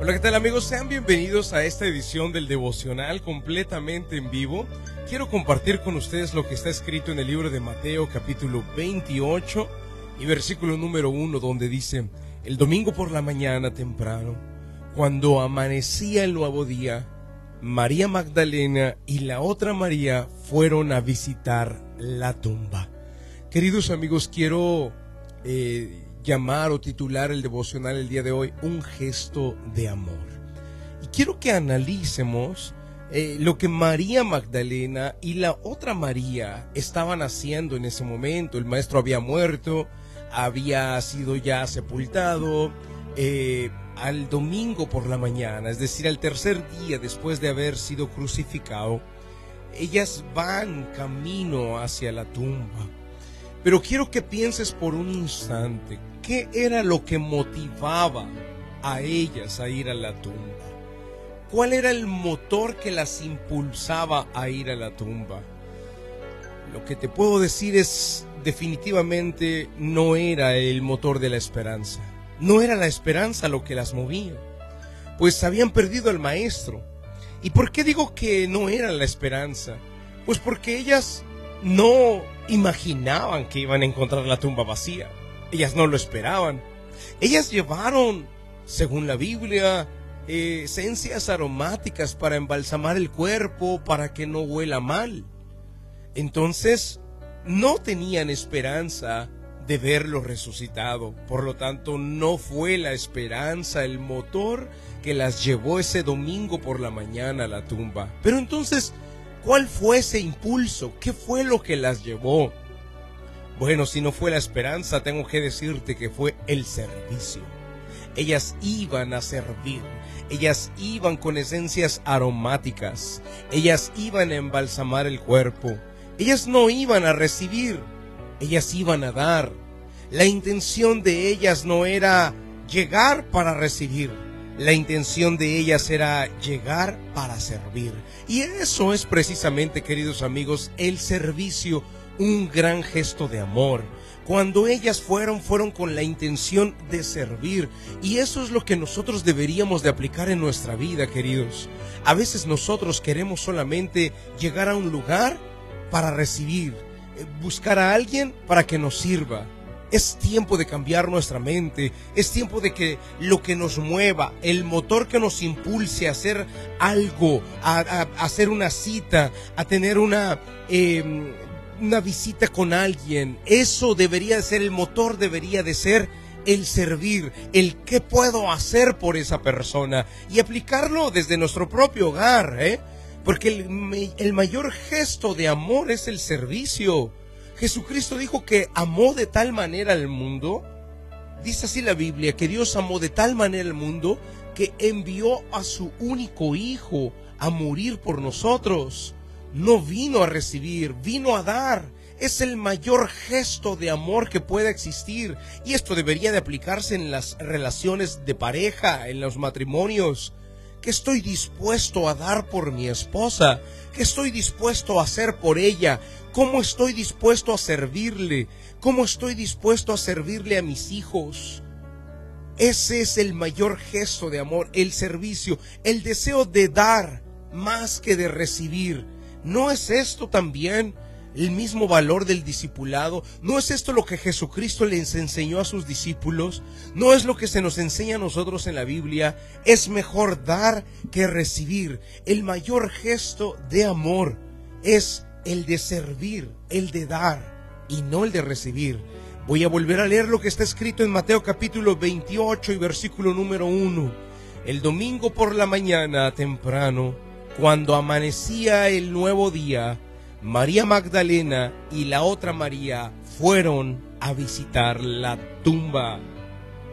Hola, ¿qué tal amigos? Sean bienvenidos a esta edición del devocional completamente en vivo. Quiero compartir con ustedes lo que está escrito en el libro de Mateo capítulo 28 y versículo número 1 donde dice, el domingo por la mañana temprano, cuando amanecía el nuevo día, María Magdalena y la otra María fueron a visitar la tumba. Queridos amigos, quiero eh, llamar o titular el devocional el día de hoy un gesto de amor. Y quiero que analicemos eh, lo que María Magdalena y la otra María estaban haciendo en ese momento. El maestro había muerto, había sido ya sepultado. Eh, al domingo por la mañana, es decir, al tercer día después de haber sido crucificado, ellas van camino hacia la tumba. Pero quiero que pienses por un instante, ¿qué era lo que motivaba a ellas a ir a la tumba? ¿Cuál era el motor que las impulsaba a ir a la tumba? Lo que te puedo decir es definitivamente no era el motor de la esperanza. No era la esperanza lo que las movía, pues habían perdido al maestro. ¿Y por qué digo que no era la esperanza? Pues porque ellas no imaginaban que iban a encontrar la tumba vacía. Ellas no lo esperaban. Ellas llevaron, según la Biblia, esencias aromáticas para embalsamar el cuerpo, para que no huela mal. Entonces, no tenían esperanza de verlo resucitado. Por lo tanto, no fue la esperanza el motor que las llevó ese domingo por la mañana a la tumba. Pero entonces, ¿cuál fue ese impulso? ¿Qué fue lo que las llevó? Bueno, si no fue la esperanza, tengo que decirte que fue el servicio. Ellas iban a servir, ellas iban con esencias aromáticas, ellas iban a embalsamar el cuerpo, ellas no iban a recibir, ellas iban a dar. La intención de ellas no era llegar para recibir, la intención de ellas era llegar para servir. Y eso es precisamente, queridos amigos, el servicio, un gran gesto de amor. Cuando ellas fueron, fueron con la intención de servir. Y eso es lo que nosotros deberíamos de aplicar en nuestra vida, queridos. A veces nosotros queremos solamente llegar a un lugar para recibir buscar a alguien para que nos sirva. Es tiempo de cambiar nuestra mente, es tiempo de que lo que nos mueva, el motor que nos impulse a hacer algo, a, hacer una cita, a tener una, em, una visita con alguien, eso debería de ser, el motor debería de ser el servir, el qué puedo hacer por esa persona y aplicarlo desde nuestro propio hogar, ¿eh? Porque el, mayor gesto de amor es el servicio. Jesucristo dijo que amó de tal manera al mundo, dice así la Biblia, que Dios amó de tal manera al mundo que envió a su único Hijo a morir por nosotros. No vino a recibir, vino a dar. Es el mayor gesto de amor que pueda existir. Y esto debería de aplicarse en las relaciones de pareja, en los matrimonios. ¿Qué estoy dispuesto a dar por mi esposa? ¿Qué estoy dispuesto a hacer por ella? ¿Cómo estoy dispuesto a servirle? ¿Cómo estoy dispuesto a servirle a mis hijos? Ese es el mayor gesto de amor, el servicio, el deseo de dar más que de recibir. ¿No es esto también el mismo valor del discipulado? ¿No es esto lo que Jesucristo les enseñó a sus discípulos? ¿No es lo que se nos enseña a nosotros en la Biblia? Es mejor dar que recibir. El mayor gesto de amor es el de servir, el de dar y no el de recibir. Voy a volver a leer lo que está escrito en Mateo capítulo 28 y versículo número 1. El domingo por la mañana temprano, cuando amanecía el nuevo día, María Magdalena y la otra María fueron a visitar la tumba.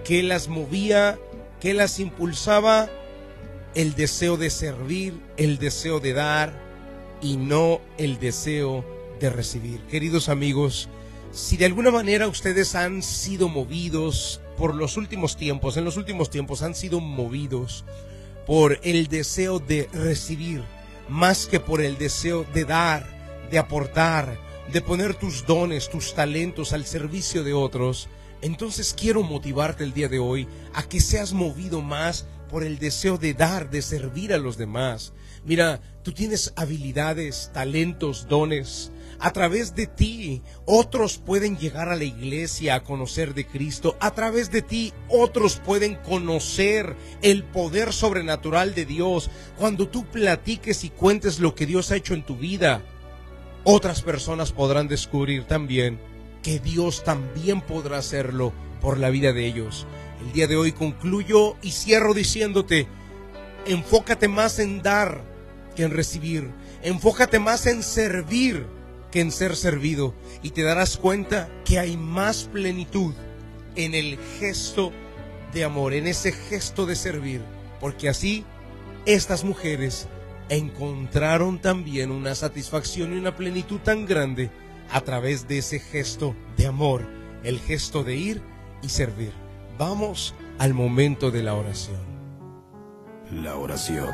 ¿Qué las movía? ¿Qué las impulsaba? El deseo de servir, el deseo de dar y no el deseo de recibir. Queridos amigos, si de alguna manera ustedes han sido movidos por los últimos tiempos, en los últimos tiempos han sido movidos por el deseo de recibir más que por el deseo de dar, de aportar, de poner tus dones, tus talentos al servicio de otros, entonces quiero motivarte el día de hoy a que seas movido más por el deseo de dar, de servir a los demás. Mira, tú tienes habilidades, talentos, dones. A través de ti, otros pueden llegar a la iglesia a conocer de Cristo. A través de ti, otros pueden conocer el poder sobrenatural de Dios. Cuando tú platiques y cuentes lo que Dios ha hecho en tu vida, otras personas podrán descubrir también que Dios también podrá hacerlo por la vida de ellos. El día de hoy concluyo y cierro diciéndote, enfócate más en dar que en recibir, enfócate más en servir que en ser servido y te darás cuenta que hay más plenitud en el gesto de amor, en ese gesto de servir, porque así estas mujeres encontraron también una satisfacción y una plenitud tan grande a través de ese gesto de amor, el gesto de ir y servir. Vamos al momento de la oración. La oración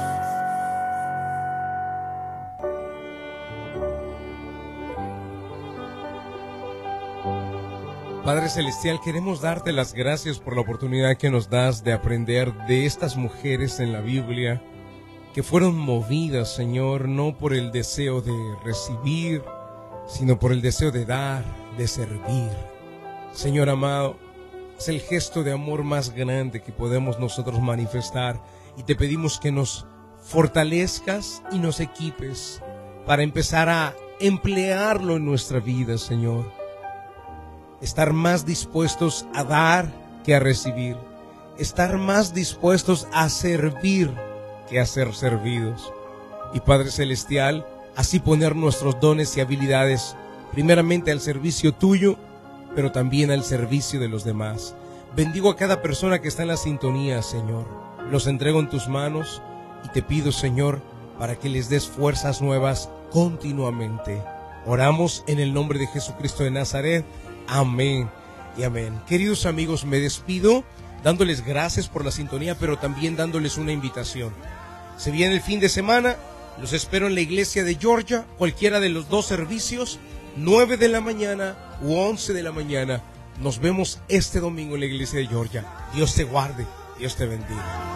Padre Celestial, queremos darte las gracias por la oportunidad que nos das de aprender de estas mujeres en la Biblia, que fueron movidas, Señor, no por el deseo de recibir, sino por el deseo de dar, de servir. Señor amado, es el gesto de amor más grande que podemos nosotros manifestar y te pedimos que nos fortalezcas y nos equipes para empezar a emplearlo en nuestra vida, Señor estar más dispuestos a dar que a recibir, estar más dispuestos a servir que a ser servidos. Y Padre Celestial, así poner nuestros dones y habilidades primeramente al servicio tuyo, pero también al servicio de los demás. Bendigo a cada persona que está en la sintonía, Señor. Los entrego en tus manos y te pido, Señor, para que les des fuerzas nuevas continuamente. Oramos en el nombre de Jesucristo de Nazaret Amén y amén. Queridos amigos, me despido dándoles gracias por la sintonía, pero también dándoles una invitación. Se viene el fin de semana, los espero en la iglesia de Georgia, cualquiera de los dos servicios, 9 de la mañana u 11 de la mañana. Nos vemos este domingo en la iglesia de Georgia. Dios te guarde, Dios te bendiga.